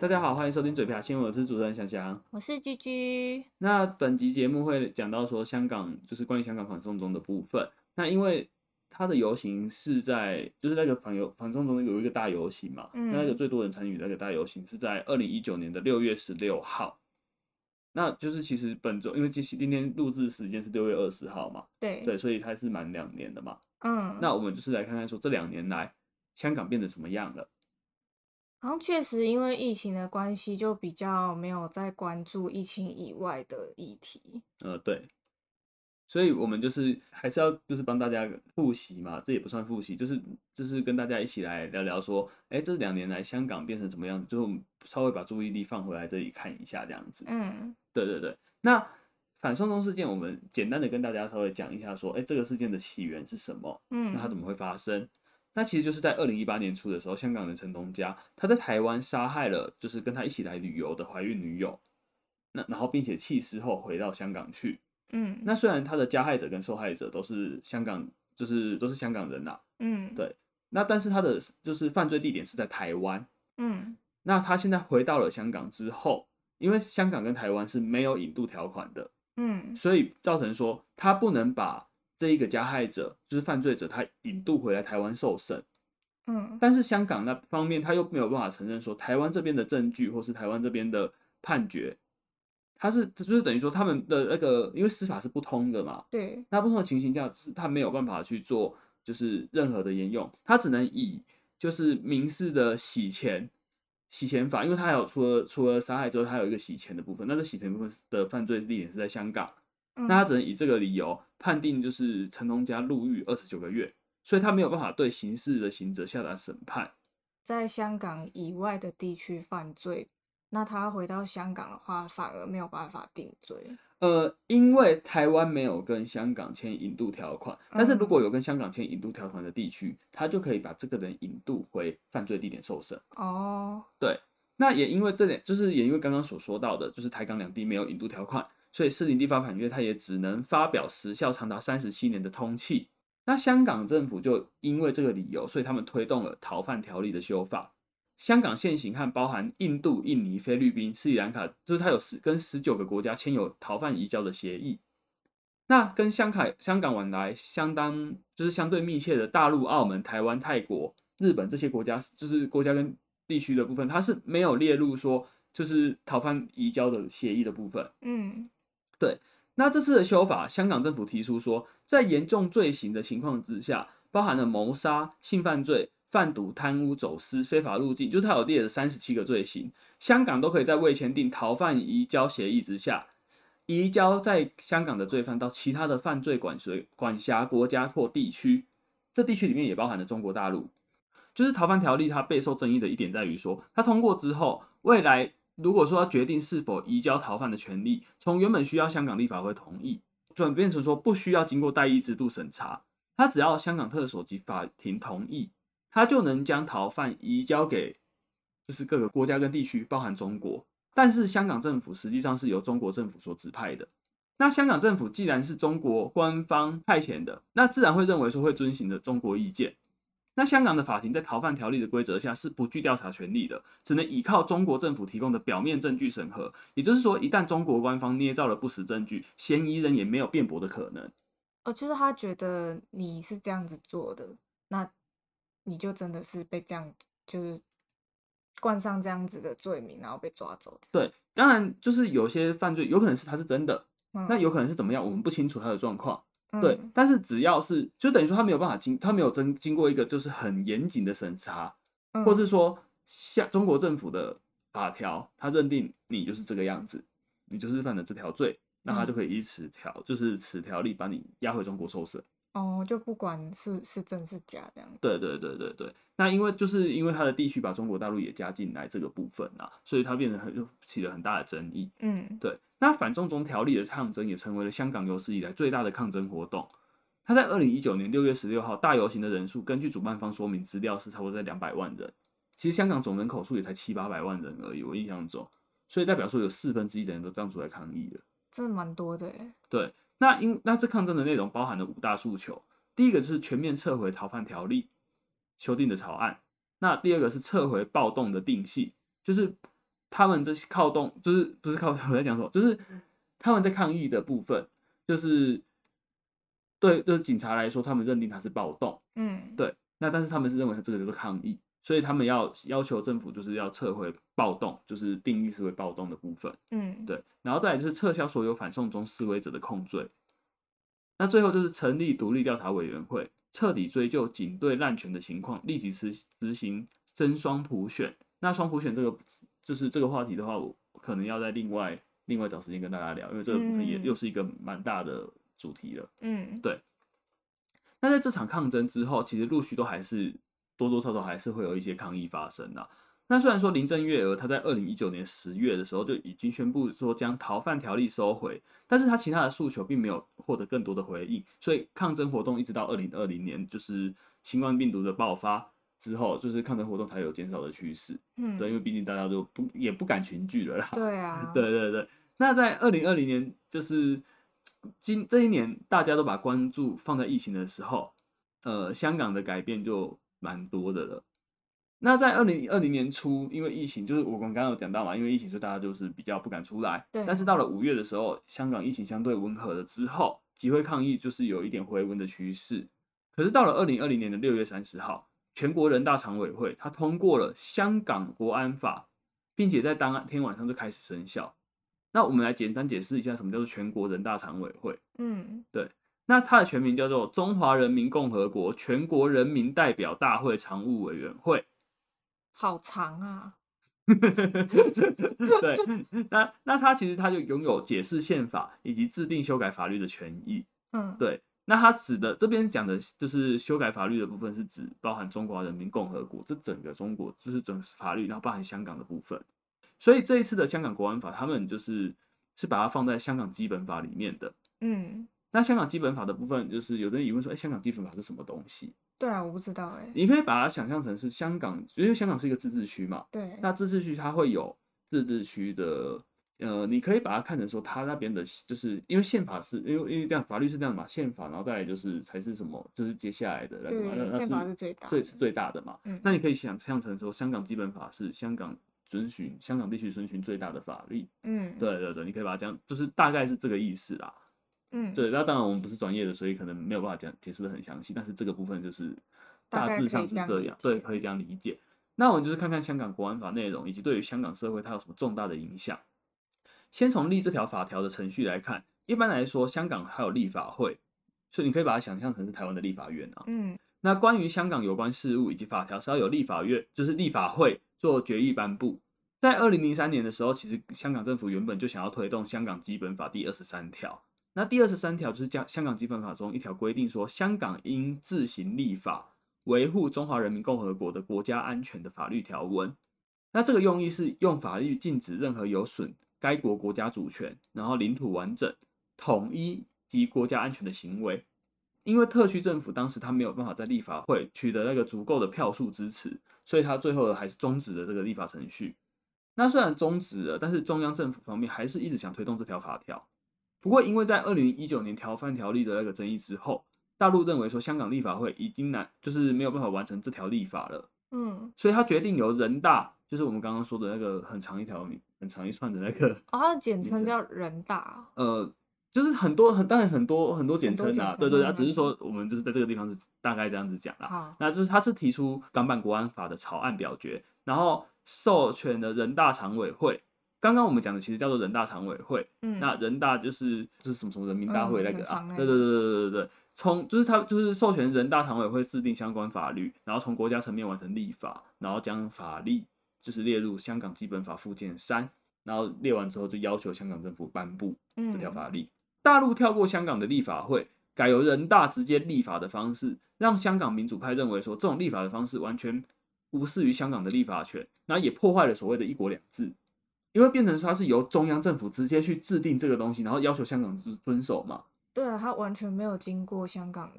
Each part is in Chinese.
大家好，欢迎收听嘴瓢新闻，我是主持人翔翔，我是居居。那本集节目会讲到说香港就是关于香港反送中的部分。那因为它的游行是在就是那个反游反送中有一个大游行嘛，嗯、那个最多人参与的那个大游行是在二零一九年的六月十六号。那就是其实本周因为今今天录制时间是六月二十号嘛，对对，所以它是满两年的嘛。嗯，那我们就是来看看说这两年来香港变得什么样了。然后确实因为疫情的关系，就比较没有在关注疫情以外的议题。呃，对，所以我们就是还是要就是帮大家复习嘛，这也不算复习，就是就是跟大家一起来聊聊说，哎，这两年来香港变成怎么样，就稍微把注意力放回来这里看一下这样子。嗯，对对对。那反送中事件，我们简单的跟大家稍微讲一下说，哎，这个事件的起源是什么？嗯，那它怎么会发生？那其实就是在二零一八年初的时候，香港的陈同佳他在台湾杀害了就是跟他一起来旅游的怀孕女友，那然后并且弃尸后回到香港去。嗯，那虽然他的加害者跟受害者都是香港，就是都是香港人呐。嗯，对。那但是他的就是犯罪地点是在台湾。嗯，那他现在回到了香港之后，因为香港跟台湾是没有引渡条款的。嗯，所以造成说他不能把。这一个加害者就是犯罪者，他引渡回来台湾受审，嗯，但是香港那方面他又没有办法承认说台湾这边的证据或是台湾这边的判决，他是就是等于说他们的那个因为司法是不通的嘛，对，那不同的情形下是他没有办法去做就是任何的沿用，他只能以就是民事的洗钱洗钱法，因为他还有除了除了杀害之后，他有一个洗钱的部分，那这洗钱部分的犯罪地点是在香港。那他只能以这个理由判定，就是陈同佳入狱二十九个月，所以他没有办法对刑事的刑责下达审判。在香港以外的地区犯罪，那他回到香港的话，反而没有办法定罪。呃，因为台湾没有跟香港签引渡条款，但是如果有跟香港签引渡条款的地区，他就可以把这个人引渡回犯罪地点受审。哦，对，那也因为这点，就是也因为刚刚所说到的，就是台港两地没有引渡条款。所以士林地方法院他也只能发表时效长达三十七年的通气。那香港政府就因为这个理由，所以他们推动了逃犯条例的修法。香港现行和包含印度、印尼、菲律宾、斯里兰卡，就是它有十跟十九个国家签有逃犯移交的协议。那跟香港香港往来相当就是相对密切的大陆、澳门、台湾、泰国、日本这些国家，就是国家跟地区的部分，它是没有列入说就是逃犯移交的协议的部分。嗯。对，那这次的修法，香港政府提出说，在严重罪行的情况之下，包含了谋杀、性犯罪、贩毒、贪污、走私、非法入境，就是他有列了三十七个罪行，香港都可以在未签订逃犯移交协议之下，移交在香港的罪犯到其他的犯罪管随管辖国家或地区，这地区里面也包含了中国大陆。就是逃犯条例它备受争议的一点在于说，它通过之后，未来。如果说要决定是否移交逃犯的权利，从原本需要香港立法会同意，转变成说不需要经过代议制度审查，他只要香港特首及法庭同意，他就能将逃犯移交给就是各个国家跟地区，包含中国。但是香港政府实际上是由中国政府所指派的。那香港政府既然是中国官方派遣的，那自然会认为说会遵循的中国意见。那香港的法庭在逃犯条例的规则下是不具调查权利的，只能依靠中国政府提供的表面证据审核。也就是说，一旦中国官方捏造了不实证据，嫌疑人也没有辩驳的可能。哦，就是他觉得你是这样子做的，那你就真的是被这样就是冠上这样子的罪名，然后被抓走的。对，当然就是有些犯罪有可能是他是真的，嗯，那有可能是怎么样，我们不清楚他的状况。嗯、对，但是只要是，就等于说他没有办法经，他没有经经过一个就是很严谨的审查，嗯、或是说像中国政府的法条，他认定你就是这个样子，你就是犯了这条罪，那他就可以以此条，嗯、就是此条例把你押回中国受审。哦，就不管是是真是假这样。对对对对对，那因为就是因为它的地区把中国大陆也加进来这个部分啊，所以它变得很就起了很大的争议。嗯，对。那反送中条例的抗争也成为了香港有史以来最大的抗争活动。他在二零一九年六月十六号大游行的人数，根据主办方说明资料是差不多在两百万人。其实香港总人口数也才七八百万人而已，我印象中，所以代表说有四分之一的人都站出来抗议了，真的蛮多的耶。对，那因那这抗争的内容包含了五大诉求，第一个就是全面撤回逃犯条例修订的草案，那第二个是撤回暴动的定性，就是。他们这些靠动，就是不是靠动，我在讲什么？就是他们在抗议的部分，就是对，就是警察来说，他们认定他是暴动，嗯，对。那但是他们是认为他这个就是抗议，所以他们要要求政府就是要撤回暴动，就是定义是为暴动的部分，嗯，对。然后再来就是撤销所有反送中示威者的控罪。那最后就是成立独立调查委员会，彻底追究警队滥权的情况，立即执执行真双普选。那双普选这个就是这个话题的话，我可能要在另外另外找时间跟大家聊，因为这个部分也又是一个蛮大的主题了。嗯，对。那在这场抗争之后，其实陆续都还是多多少少还是会有一些抗议发生的。那虽然说林郑月娥她在二零一九年十月的时候就已经宣布说将逃犯条例收回，但是她其他的诉求并没有获得更多的回应，所以抗争活动一直到二零二零年，就是新冠病毒的爆发之后，就是抗争活动才有减少的趋势。嗯，对，因为毕竟大家都不也不敢群聚了啦。对啊，对对对。那在二零二零年，就是今这一年，大家都把关注放在疫情的时候，呃，香港的改变就蛮多的了。那在二零二零年初，因为疫情，就是我们刚刚有讲到嘛，因为疫情，所以大家就是比较不敢出来。对。但是到了五月的时候，香港疫情相对温和了之后，集会抗议就是有一点回温的趋势。可是到了二零二零年的六月三十号，全国人大常委会它通过了香港国安法，并且在当天晚上就开始生效。那我们来简单解释一下什么叫做全国人大常委会。嗯，对。那它的全名叫做中华人民共和国全国人民代表大会常务委员会。好长啊！对，那那他其实他就拥有解释宪法以及制定修改法律的权益。嗯，对。那他指的这边讲的就是修改法律的部分，是指包含中华人民共和国这整个中国，就是整法律，然后包含香港的部分。所以这一次的香港国安法，他们就是是把它放在香港基本法里面的。嗯，那香港基本法的部分，就是有的人疑问说，哎，香港基本法是什么东西？对啊，我不知道哎、欸。你可以把它想象成是香港，因为香港是一个自治区嘛。对。那自治区它会有自治区的，呃，你可以把它看成说，它那边的，就是因为宪法是，因为因为这样法律是这样嘛，宪法，然后再来就是才是什么，就是接下来的那个嘛。对，宪法是最大的。对，是最大的嘛。嗯。那你可以想象成说，香港基本法是香港遵循香港地区遵循最大的法律。嗯。对对对，你可以把它这样，就是大概是这个意思啦。嗯。对，那当然我们不是专业的，所以可能没有办法讲解释的很详细，但是这个部分就是。大致上是这样，对，可以这样理解。那我们就是看看香港国安法内容，以及对于香港社会它有什么重大的影响。先从立这条法条的程序来看，一般来说，香港还有立法会，所以你可以把它想象成是台湾的立法院啊。嗯。那关于香港有关事务以及法条，是要有立法院，就是立法会做决议颁布。在二零零三年的时候，其实香港政府原本就想要推动香港基本法第二十三条。那第二十三条就是将香港基本法中一条规定说，香港应自行立法。维护中华人民共和国的国家安全的法律条文，那这个用意是用法律禁止任何有损该国国家主权、然后领土完整、统一及国家安全的行为。因为特区政府当时他没有办法在立法会取得那个足够的票数支持，所以他最后还是终止了这个立法程序。那虽然终止了，但是中央政府方面还是一直想推动这条法条。不过，因为在二零一九年逃犯条例的那个争议之后。大陆认为说，香港立法会已经难，就是没有办法完成这条立法了。嗯，所以他决定由人大，就是我们刚刚说的那个很长一条、很长一串的那个，啊，简称叫人大。呃，就是很多很当然很多很多简称啊，对对，啊，只是说我们就是在这个地方是大概这样子讲啦。好，那就是他是提出港版国安法的草案表决，然后授权的人大常委会。刚刚我们讲的其实叫做人大常委会，嗯，那人大就是就是什么什么人民大会那个啊，对对对对对对。从就是他就是授权人大常委会制定相关法律，然后从国家层面完成立法，然后将法律就是列入香港基本法附件三，然后列完之后就要求香港政府颁布这条法律。大陆跳过香港的立法会，改由人大直接立法的方式，让香港民主派认为说这种立法的方式完全无视于香港的立法权，然后也破坏了所谓的一国两制，因为变成说它是由中央政府直接去制定这个东西，然后要求香港遵遵守嘛。对啊，它完全没有经过香港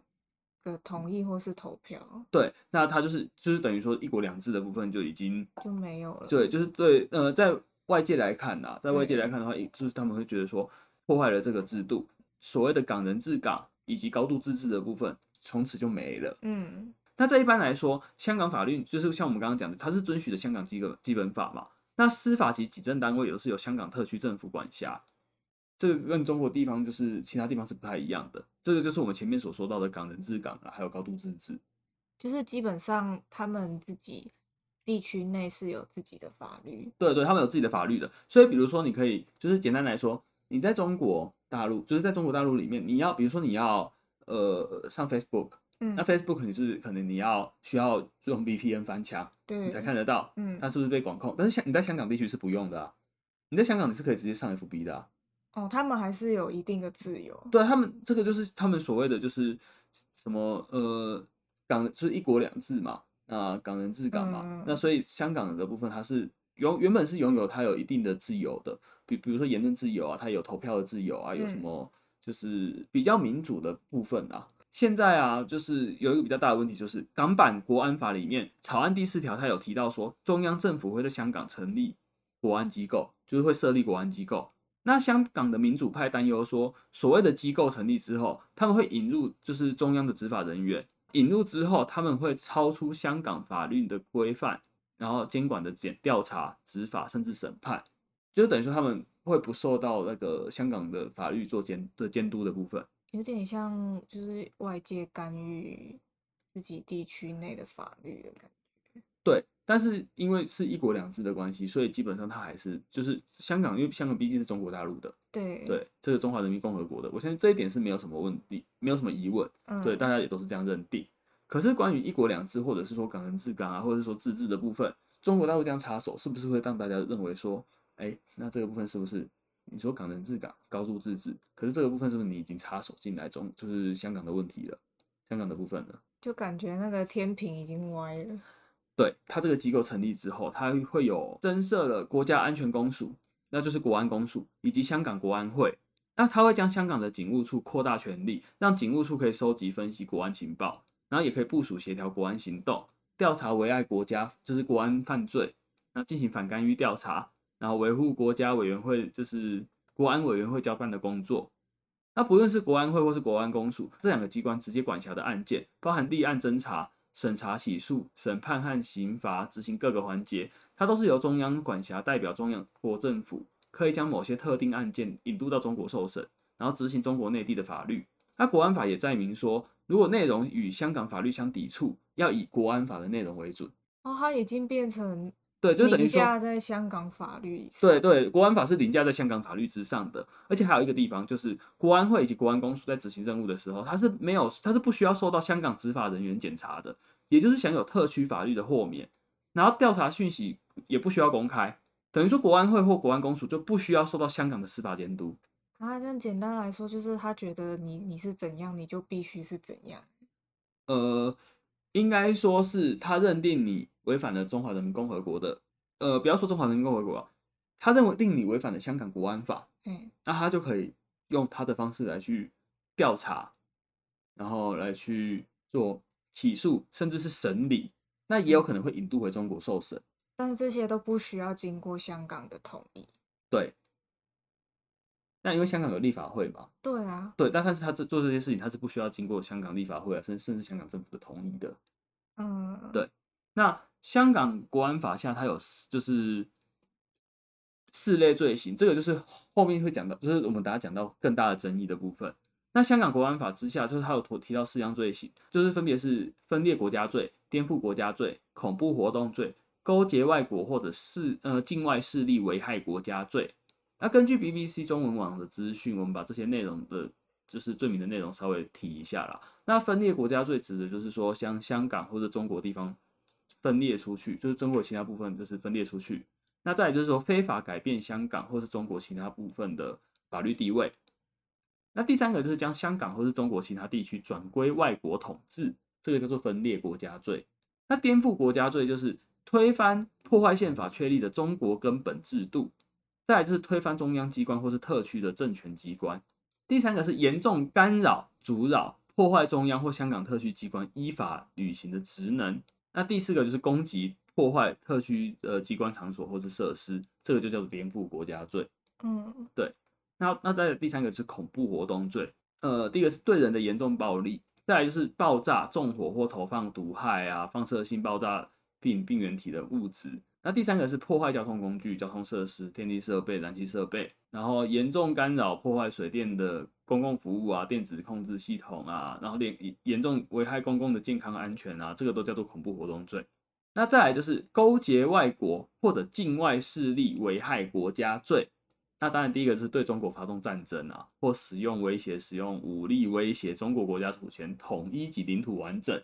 的同意或是投票。对，那它就是就是等于说一国两制的部分就已经就没有了。对，就是对，呃，在外界来看呐，在外界来看的话，就是他们会觉得说破坏了这个制度，所谓的港人治港以及高度自治的部分从此就没了。嗯，那在一般来说，香港法律就是像我们刚刚讲的，它是遵循的香港基本基本法嘛。那司法及警政单位也是由香港特区政府管辖，这个跟中国地方就是其他地方是不太一样的。这个就是我们前面所说到的港人治港啊，还有高度自治，就是基本上他们自己地区内是有自己的法律。对对，他们有自己的法律的。所以比如说，你可以就是简单来说，你在中国大陆，就是在中国大陆里面，你要比如说你要呃上 Facebook。嗯、那 Facebook 你是可能你要需要用 VPN 翻墙，对，你才看得到，嗯，它是不是被管控？但是香你在香港地区是不用的啊，你在香港你是可以直接上 FB 的啊。哦，他们还是有一定的自由。对他们这个就是他们所谓的就是什么呃港就是一国两制嘛，啊港人治港嘛，嗯、那所以香港的部分它是原原本是拥有它有一定的自由的，比比如说言论自由啊，它有投票的自由啊，有什么就是比较民主的部分啊。现在啊，就是有一个比较大的问题，就是港版国安法里面草案第四条，它有提到说，中央政府会在香港成立国安机构，就是会设立国安机构。那香港的民主派担忧说，所谓的机构成立之后，他们会引入就是中央的执法人员，引入之后，他们会超出香港法律的规范，然后监管的检调查、执法甚至审判，就等于说他们会不受到那个香港的法律做监的监督的部分。有点像，就是外界干预自己地区内的法律的感觉。对，但是因为是一国两制的关系，所以基本上它还是就是香港，因为香港毕竟是中国大陆的。对对，这是中华人民共和国的，我相信这一点是没有什么问题，没有什么疑问。嗯、对，大家也都是这样认定。可是关于一国两制，或者是说港人治港啊，或者是说自治的部分，中国大陆这样插手，是不是会让大家认为说，哎，那这个部分是不是？你说港人治港、高度自治，可是这个部分是不是你已经插手进来中，就是香港的问题了？香港的部分了？就感觉那个天平已经歪了。对，他这个机构成立之后，他会有增设了国家安全公署，那就是国安公署，以及香港国安会。那他会将香港的警务处扩大权力，让警务处可以收集分析国安情报，然后也可以部署协调国安行动，调查危害国家，就是国安犯罪，那进行反干预调查。然后维护国家委员会就是国安委员会交办的工作，那不论是国安会或是国安公署这两个机关直接管辖的案件，包含立案侦查、审查起诉、审判和刑罚执行各个环节，它都是由中央管辖，代表中央国政府，可以将某些特定案件引渡到中国受审，然后执行中国内地的法律。那国安法也载明说，如果内容与香港法律相抵触，要以国安法的内容为准。哦，它已经变成。对，就等于说在香港法律。对对，国安法是凌驾在香港法律之上的，而且还有一个地方，就是国安会以及国安公署在执行任务的时候，它是没有，它是不需要受到香港执法人员检查的，也就是享有特区法律的豁免，然后调查讯息也不需要公开，等于说国安会或国安公署就不需要受到香港的司法监督。啊，这样简单来说，就是他觉得你你是怎样，你就必须是怎样。呃，应该说是他认定你。违反了中华人民共和国的，呃，不要说中华人民共和国啊，他认为定你违反了香港国安法，嗯，那他就可以用他的方式来去调查，然后来去做起诉，甚至是审理，那也有可能会引渡回中国受审，但是这些都不需要经过香港的同意，对，那因为香港有立法会嘛，对啊，对，但但是他这做这些事情，他是不需要经过香港立法会啊，甚甚至香港政府的同意的，嗯，对，那。香港国安法下，它有就是四类罪行，这个就是后面会讲到，就是我们等下讲到更大的争议的部分。那香港国安法之下，就是它有提到四项罪行，就是分别是分裂国家罪、颠覆国家罪、恐怖活动罪、勾结外国或者是呃境外势力危害国家罪。那根据 BBC 中文网的资讯，我们把这些内容的，就是罪名的内容稍微提一下啦。那分裂国家罪指的就是说，像香港或者中国地方。分裂出去，就是中国其他部分就是分裂出去。那再来就是说，非法改变香港或是中国其他部分的法律地位。那第三个就是将香港或是中国其他地区转归外国统治，这个叫做分裂国家罪。那颠覆国家罪就是推翻、破坏宪法确立的中国根本制度。再来就是推翻中央机关或是特区的政权机关。第三个是严重干扰、阻扰、破坏中央或香港特区机关依法履行的职能。那第四个就是攻击、破坏特区的机关场所或是设施，这个就叫做颠覆国家罪。嗯，对。那那再第三个是恐怖活动罪。呃，第一个是对人的严重暴力，再来就是爆炸、纵火或投放毒害啊、放射性爆炸病病原体的物质，那第三个是破坏交通工具、交通设施、电力设备、燃气设备，然后严重干扰、破坏水电的公共服务啊、电子控制系统啊，然后严严重危害公共的健康安全啊，这个都叫做恐怖活动罪。那再来就是勾结外国或者境外势力危害国家罪。那当然第一个就是对中国发动战争啊，或使用威胁、使用武力威胁中国国家主权、统一及领土完整，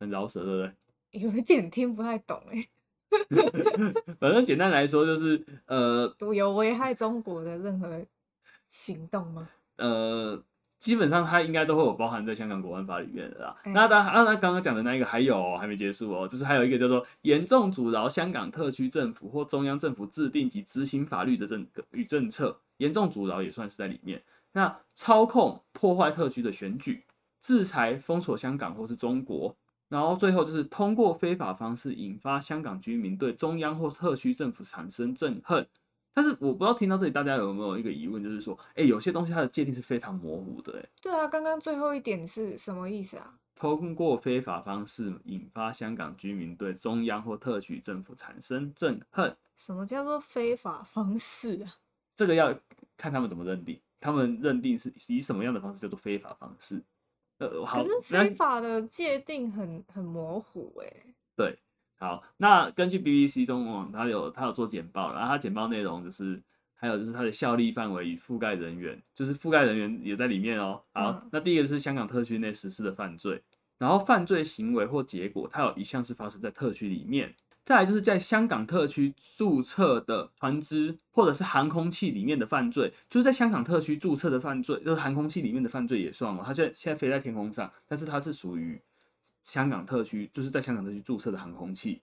很饶舌，对不对？有一点听不太懂哎。反正简单来说就是，呃，有危害中国的任何行动吗？呃，基本上它应该都会有包含在香港国安法里面的啦。嗯、那当然，那刚刚讲的那一个还有、喔、还没结束哦、喔，就是还有一个叫做严重阻挠香港特区政府或中央政府制定及执行法律的政与政策，严重阻挠也算是在里面。那操控破坏特区的选举，制裁封锁香港或是中国。然后最后就是通过非法方式引发香港居民对中央或特区政府产生憎恨，但是我不知道听到这里大家有没有一个疑问，就是说，哎，有些东西它的界定是非常模糊的，哎。对啊，刚刚最后一点是什么意思啊？通过非法方式引发香港居民对中央或特区政府产生憎恨。什么叫做非法方式啊？这个要看他们怎么认定，他们认定是以什么样的方式叫做非法方式。可是非法的界定很很模糊哎。对，好，那根据 BBC 中文网，它有它有做简报，然后它简报内容就是，还有就是它的效力范围与覆盖人员，就是覆盖人员也在里面哦。好，嗯、那第一个是香港特区内实施的犯罪，然后犯罪行为或结果，它有一项是发生在特区里面。再来就是在香港特区注册的船只或者是航空器里面的犯罪，就是在香港特区注册的犯罪，就是航空器里面的犯罪也算了。它现在现在飞在天空上，但是它是属于香港特区，就是在香港特区注册的航空器。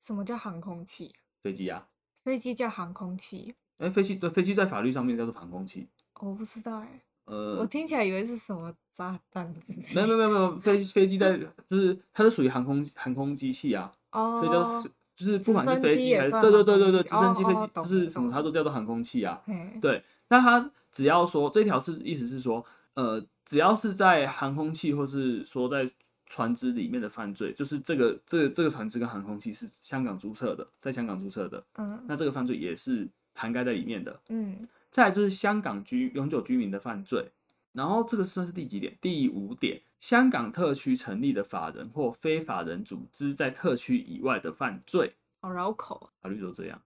什么叫航空器？飞机啊，飞机叫航空器。哎、欸，飞机对，飞机在法律上面叫做航空器。我不知道哎、欸，呃，我听起来以为是什么炸弹。没有没有没有没有，飞飞机在 就是它是属于航空航空机器啊。哦，所以就就是不管是飞机还是对对对对对，直升机、飞机就是什么，它都叫做航空器啊。对，那它只要说这条是意思是说，呃，只要是在航空器或是说在船只里面的犯罪，就是这个这个这个船只跟航空器是香港注册的，在香港注册的，嗯，那这个犯罪也是涵盖在里面的，嗯。再来就是香港居永久居民的犯罪。然后这个算是第几点？第五点，香港特区成立的法人或非法人组织在特区以外的犯罪。好绕口，法律都这样。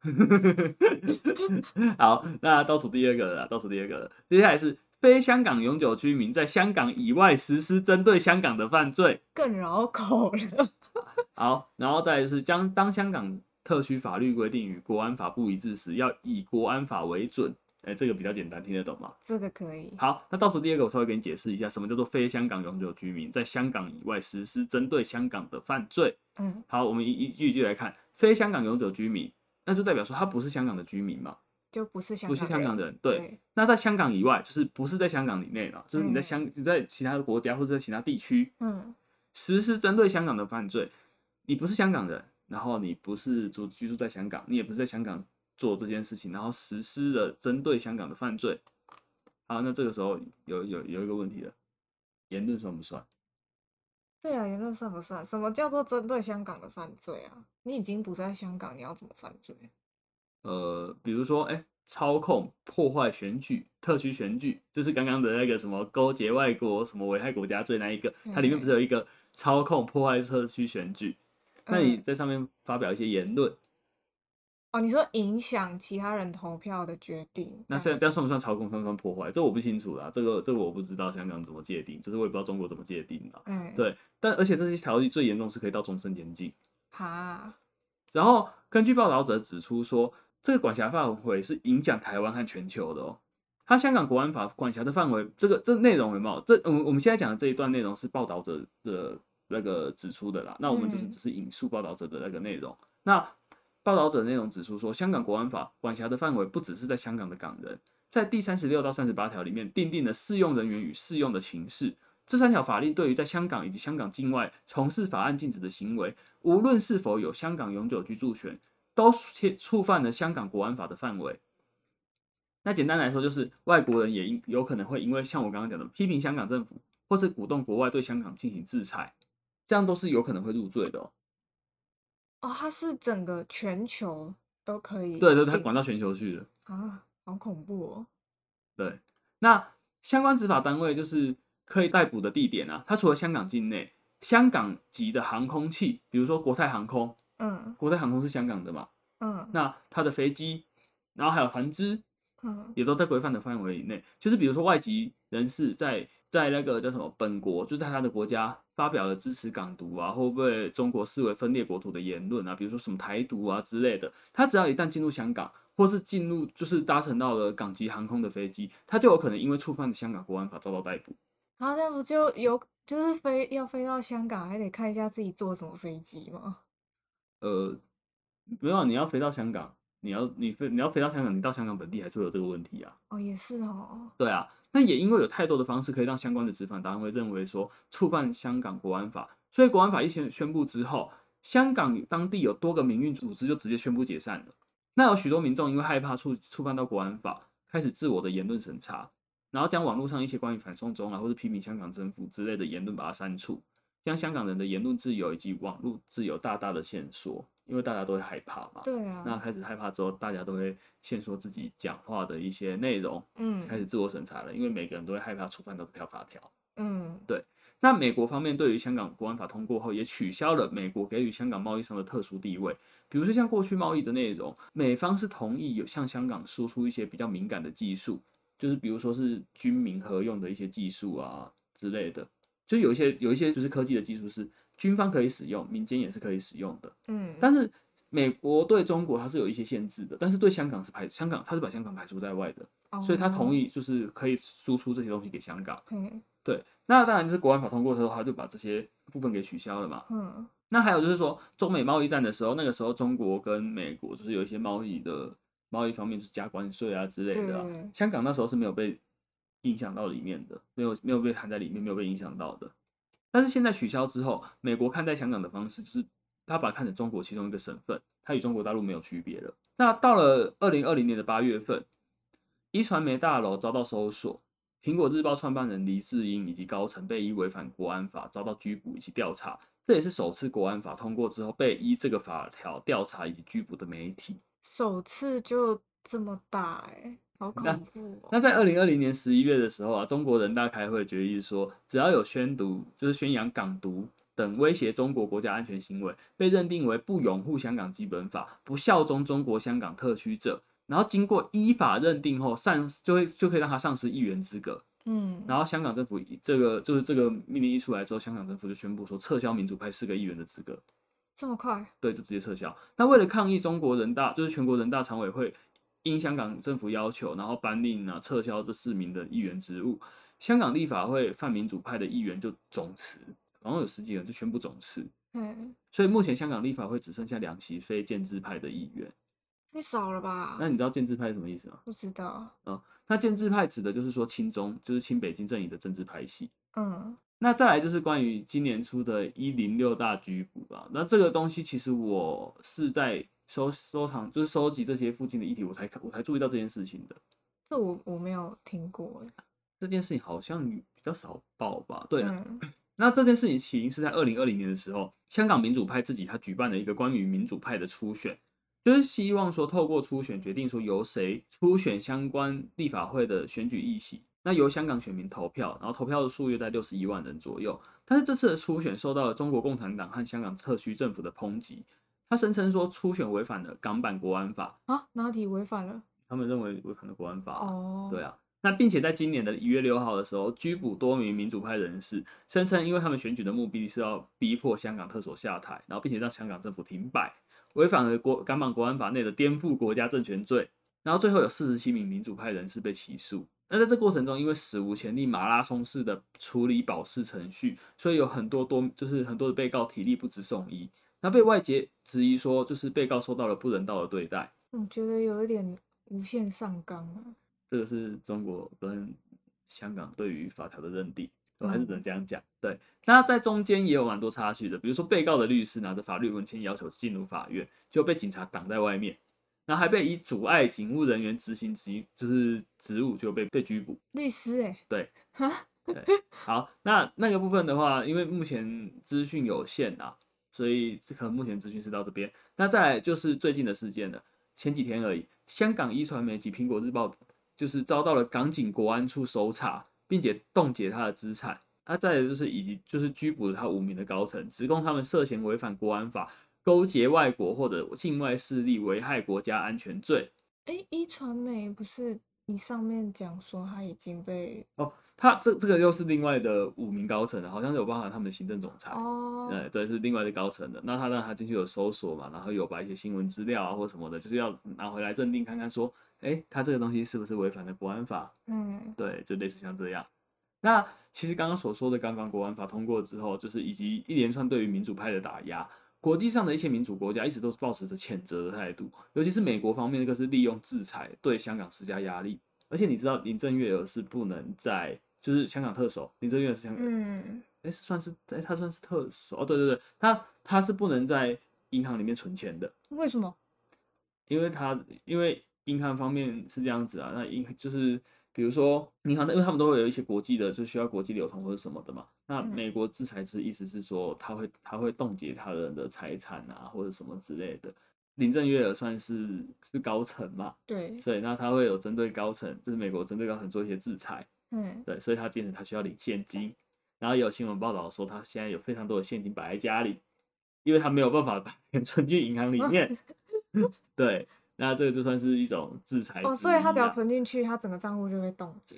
好，那倒数第二个了，倒数第二个了。接下来是非香港永久居民在香港以外实施针对香港的犯罪，更绕口了。好，然后再来是将当香港特区法律规定与国安法不一致时，要以国安法为准。哎、欸，这个比较简单，听得懂吗？这个可以。好，那倒数第二个，我稍微给你解释一下，什么叫做非香港永久居民在香港以外实施针对香港的犯罪。嗯，好，我们一一句一句来看，非香港永久居民，那就代表说他不是香港的居民嘛，就不是香不是香港人。对，对，那在香港以外，就是不是在香港以内了，就是你在香、嗯、你在其他的国家或者在其他地区，嗯，实施针对香港的犯罪，你不是香港人，然后你不是住居住在香港，你也不是在香港。做这件事情，然后实施了针对香港的犯罪，好，那这个时候有有有一个问题了，言论算不算？对啊，言论算不算？什么叫做针对香港的犯罪啊？你已经不在香港，你要怎么犯罪？呃，比如说，哎、欸，操控、破坏选举、特区选举，这是刚刚的那个什么勾结外国、什么危害国家罪那一个，它里面不是有一个操控、破坏特区选举？那你在上面发表一些言论。哦，你说影响其他人投票的决定，那现在这样算不算操控？算不算破坏？这我不清楚啦，这个这个我不知道香港怎么界定，只是我也不知道中国怎么界定啦。嗯，对，但而且这些条例最严重是可以到终身监禁。哈，然后根据报道者指出说，这个管辖范围是影响台湾和全球的哦。他香港国安法管辖的范围，这个这内容有没有？这我们我们现在讲的这一段内容是报道者的那个指出的啦。那我们就是只是引述报道者的那个内容。嗯、那报道者内容指出说，香港国安法管辖的范围不只是在香港的港人，在第三十六到三十八条里面订定了适用人员与适用的情势。这三条法令对于在香港以及香港境外从事法案禁止的行为，无论是否有香港永久居住权，都触犯了香港国安法的范围。那简单来说，就是外国人也有可能会因为像我刚刚讲的批评香港政府，或是鼓动国外对香港进行制裁，这样都是有可能会入罪的。哦，它是整个全球都可以。对对，它管到全球去的。啊，好恐怖哦。对，那相关执法单位就是可以逮捕的地点啊，它除了香港境内，香港籍的航空器，比如说国泰航空，嗯，国泰航空是香港的嘛，嗯，那它的飞机，然后还有船只，嗯，也都在规范的范围以内。就是比如说外籍人士在在那个叫什么本国，就是在他的国家发表了支持港独啊，或被中国视为分裂国土的言论啊，比如说什么台独啊之类的，他只要一旦进入香港，或是进入就是搭乘到了港籍航空的飞机，他就有可能因为触犯香港国安法遭到逮捕。然后那不就有就是飞要飞到香港，还得看一下自己坐什么飞机吗？呃，没有，你要飞到香港，你要你飞你要飞到香港，你到香港本地还是会有这个问题啊。哦，也是哦。对啊，那也因为有太多的方式可以让相关的执法单位认为说触犯香港国安法，所以国安法一宣宣布之后，香港当地有多个民运组织就直接宣布解散了。那有许多民众因为害怕触触犯到国安法，开始自我的言论审查。然后将网络上一些关于反送中啊，或者批评香港政府之类的言论把它删除，将香港人的言论自由以及网络自由大大的限缩，因为大家都会害怕嘛。对啊。那开始害怕之后，大家都会限缩自己讲话的一些内容，嗯，开始自我审查了，因为每个人都会害怕触犯到这条法条。嗯，对。那美国方面对于香港国安法通过后，也取消了美国给予香港贸易上的特殊地位，比如说像过去贸易的内容，美方是同意有向香港输出一些比较敏感的技术。就是比如说是军民合用的一些技术啊之类的，就有一些有一些就是科技的技术是军方可以使用，民间也是可以使用的。嗯，但是美国对中国它是有一些限制的，但是对香港是排香港，它是把香港排除在外的，哦、所以他同意就是可以输出这些东西给香港。嗯，对，那当然就是国安法通过之后，他就把这些部分给取消了嘛。嗯，那还有就是说中美贸易战的时候，那个时候中国跟美国就是有一些贸易的。贸易方面就是加关税啊之类的、香港那时候是没有被影响到里面的，没有没有被含在里面，没有被影响到的。但是现在取消之后，美国看待香港的方式就是，他把它看成中国其中一个省份，它与中国大陆没有区别了。那到了二零二零年的八月份，一传媒大楼遭到搜索，苹果日报创办人黎智英以及高层被依违反国安法遭到拘捕以及调查，这也是首次国安法通过之后被依这个法条调查以及拘捕的媒体。首次就这么大哎、好恐怖、喔那！那在二零二零年十一月的时候啊，中国人大开会决议说，只要有宣读就是宣扬港独等威胁中国国家安全行为，被认定为不拥护香港基本法、不效忠中国香港特区者，然后经过依法认定后，丧就会就可以让他丧失议员资格。嗯，然后香港政府这个就是这个命令一出来之后，香港政府就宣布说撤销民主派四个议员的资格。这么快？对，就直接撤销。那为了抗议中国人大，就是全国人大常委会因香港政府要求，然后颁令啊撤销这四名的议员职务，香港立法会泛民主派的议员就总辞，然后有十几人就宣布总辞。嗯，所以目前香港立法会只剩下两席非建制派的议员。太少了吧？那你知道建制派是什么意思吗？不知道。嗯，那建制派指的就是说亲中，就是亲北京阵营的政治派系。嗯。那再来就是关于今年出的一零六大拘捕吧。那这个东西其实我是在收收藏，就是收集这些附近的议题，我才我才注意到这件事情的。这我我没有听过。这件事情好像比较少报吧？对啊。嗯、那这件事情起因是在二零二零年的时候，香港民主派自己他举办了一个关于民主派的初选，就是希望说透过初选决定说由谁初选相关立法会的选举议席。那由香港选民投票，然后投票的数约在六十一万人左右。但是这次的初选受到了中国共产党和香港特区政府的抨击，他声称说初选违反了港版国安法啊，哪里违反了？他们认为违反了国安法。哦，对啊。那并且在今年的一月六号的时候，拘捕多名民主派人士，声称因为他们选举的目的是要逼迫香港特首下台，然后并且让香港政府停摆，违反了国港版国安法内的颠覆国家政权罪。然后最后有四十七名民主派人士被起诉。那在这过程中，因为史无前例马拉松式的处理保释程序，所以有很多多就是很多的被告体力不支送医，那被外界质疑说，就是被告受到了不人道的对待。我觉得有一点无限上纲啊。这个是中国跟香港对于法条的认定，我还是只能这样讲。对，那在中间也有蛮多插曲的，比如说被告的律师拿着法律文件要求进入法院，就被警察挡在外面。然后还被以阻碍警务人员执行职就是职务就被被拘捕。律师哎，对，对，好，那那个部分的话，因为目前资讯有限啊，所以这可能目前资讯是到这边。那再来就是最近的事件了，前几天而已，香港一传媒及苹果日报就是遭到了港警国安处搜查，并且冻结他的资产。那再来就是以及就是拘捕了他五名的高层，指控他们涉嫌违反国安法，勾结外国或者境外势力，危害国家安全罪。哎、一，传媒不是？你上面讲说他已经被哦，他这这个又是另外的五名高层的，好像是有包含他们的行政总裁哦，对对，是另外的高层的。那他让他进去有搜索嘛，然后有把一些新闻资料啊或什么的，就是要拿回来认定看看说，哎、欸，他这个东西是不是违反了国安法？嗯，对，就类似像这样。那其实刚刚所说的刚刚国安法通过之后，就是以及一连串对于民主派的打压，国际上的一些民主国家一直都是抱持着谴责的态度，尤其是美国方面，那个是利用制裁对香港施加压力。而且你知道林郑月娥是不能在，就是香港特首林郑月娥是香港，嗯，哎、欸，算是哎，他算是特首哦，对对对，他他是不能在银行里面存钱的。为什么？因为他因为银行方面是这样子啊，那银就是比如说银行，因为他们都会有一些国际的，就需要国际流通或者什么的嘛。那美国制裁是意思是说，他会他会冻结他人的财产啊，或者什么之类的。林郑月娥算是是高层嘛，对，所以那他会有针对高层，就是美国针对高层做一些制裁，嗯，对，所以他变成他需要领现金，然后有新闻报道说他现在有非常多的现金摆在家里，因为他没有办法把 钱存进银行里面，对，那这个就算是一种制裁哦，所以他只要存进去，他整个账户就会冻结，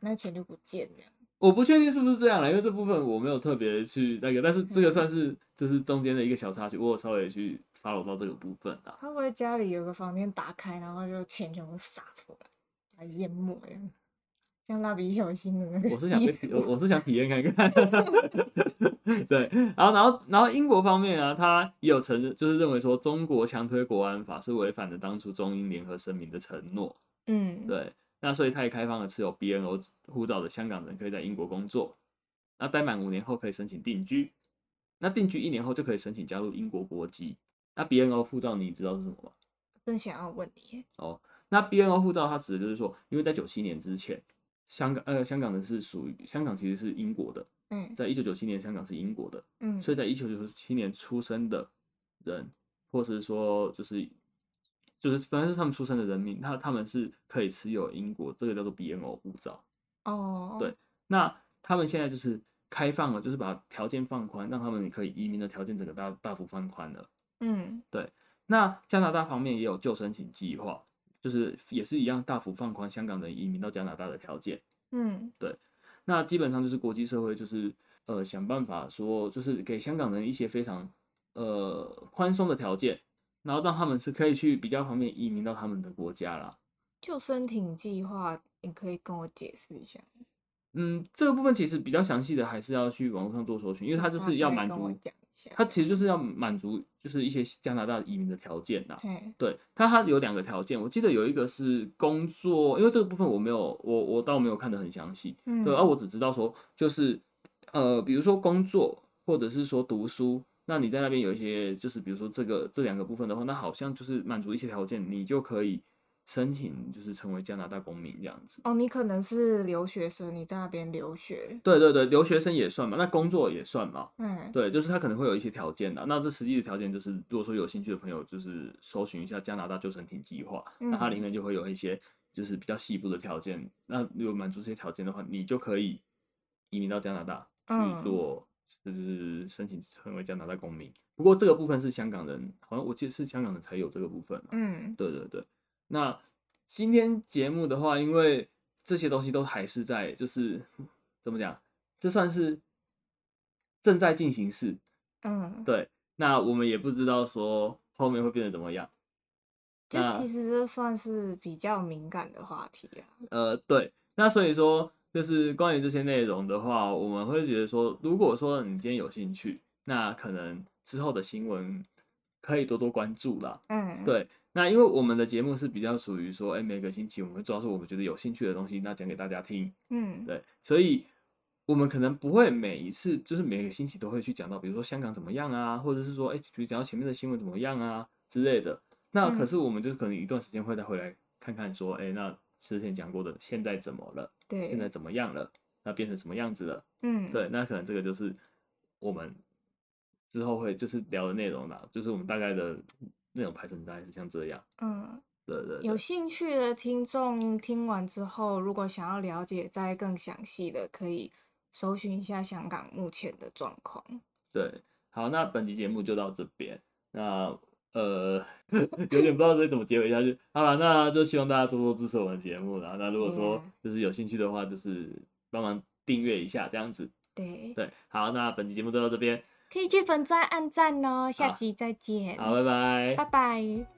那钱就不见了。我不确定是不是这样了，因为这部分我没有特别去那个，但是这个算是就是中间的一个小插曲，我有稍微去。发落到这个部分啊，他会不会家里有个房间打开，然后就钱全部洒出来，把它淹没呀？像蜡笔小新的那个。我是想被，我我是想体验看看。对，然后然后然后英国方面啊，他也有承认，就是认为说中国强推国安法是违反了当初中英联合声明的承诺。嗯，对，那所以他也开放了持有 BNO 护照的香港人可以在英国工作，那待满五年后可以申请定居，那定居一年后就可以申请加入英国国籍。那 BNO 护照你知道是什么吗？真想要问你哦。那 BNO 护照它指的就是说，因为在九七年之前，香港呃香港人是属于香港其实是英国的，嗯，在一九九七年香港是英国的，嗯，所以在一九九七年出生的人，或是说就是就是反正是他们出生的人民，他他们是可以持有英国这个叫做 BNO 护照。哦，对，那他们现在就是开放了，就是把条件放宽，让他们可以移民的条件整个大大幅放宽了。嗯，对。那加拿大方面也有旧申请计划，就是也是一样大幅放宽香港人移民到加拿大的条件。嗯，对。那基本上就是国际社会就是呃想办法说，就是给香港人一些非常呃宽松的条件，然后让他们是可以去比较方便移民到他们的国家啦。救生艇计划，你可以跟我解释一下。嗯，这个部分其实比较详细的还是要去网络上做搜寻，因为它就是要满足。他其实就是要满足，就是一些加拿大移民的条件呐。对，他他有两个条件，我记得有一个是工作，因为这个部分我没有，我我倒没有看得很详细。嗯，对，而我只知道说，就是呃，比如说工作或者是说读书，那你在那边有一些，就是比如说这个这两个部分的话，那好像就是满足一些条件，你就可以。申请就是成为加拿大公民这样子哦，你可能是留学生，你在那边留学。对对对，留学生也算嘛，那工作也算嘛。嗯，对，就是他可能会有一些条件的。那这实际的条件就是，如果说有兴趣的朋友，就是搜寻一下加拿大旧申请计划，嗯，那它里面就会有一些就是比较细部的条件。那如果满足这些条件的话，你就可以移民到加拿大去做，就是申请成为加拿大公民。不过这个部分是香港人，好像我记得是香港人才有这个部分。嗯，对对对。那今天节目的话，因为这些东西都还是在，就是怎么讲，这算是正在进行式。嗯，对。那我们也不知道说后面会变得怎么样。这其实这算是比较敏感的话题啊。呃，对。那所以说，就是关于这些内容的话，我们会觉得说，如果说你今天有兴趣，那可能之后的新闻可以多多关注啦。嗯，对。那因为我们的节目是比较属于说，哎、欸，每个星期我们会抓住我们觉得有兴趣的东西，那讲给大家听。嗯，对，所以我们可能不会每一次就是每个星期都会去讲到，比如说香港怎么样啊，或者是说，哎、欸，比如讲到前面的新闻怎么样啊之类的。那可是我们就是可能一段时间会再回来看看，说，哎、欸，那之前讲过的现在怎么了？对，现在怎么样了？那变成什么样子了？嗯，对，那可能这个就是我们之后会就是聊的内容啦，就是我们大概的内容排程大概是像这样。嗯，对，对对。有兴趣的听众听完之后，如果想要了解再更详细的，可以搜寻一下香港目前的状况。对，好，那本期节目就到这边。那呃，有点不知道该怎么结尾下去。好了，那就希望大家多多支持我们的节目啦。那如果说就是有兴趣的话，就是帮忙订阅一下这样子。对对，好，那本期节目就到这边，可以去粉钻按赞哦。下集再见。好，拜拜，拜拜。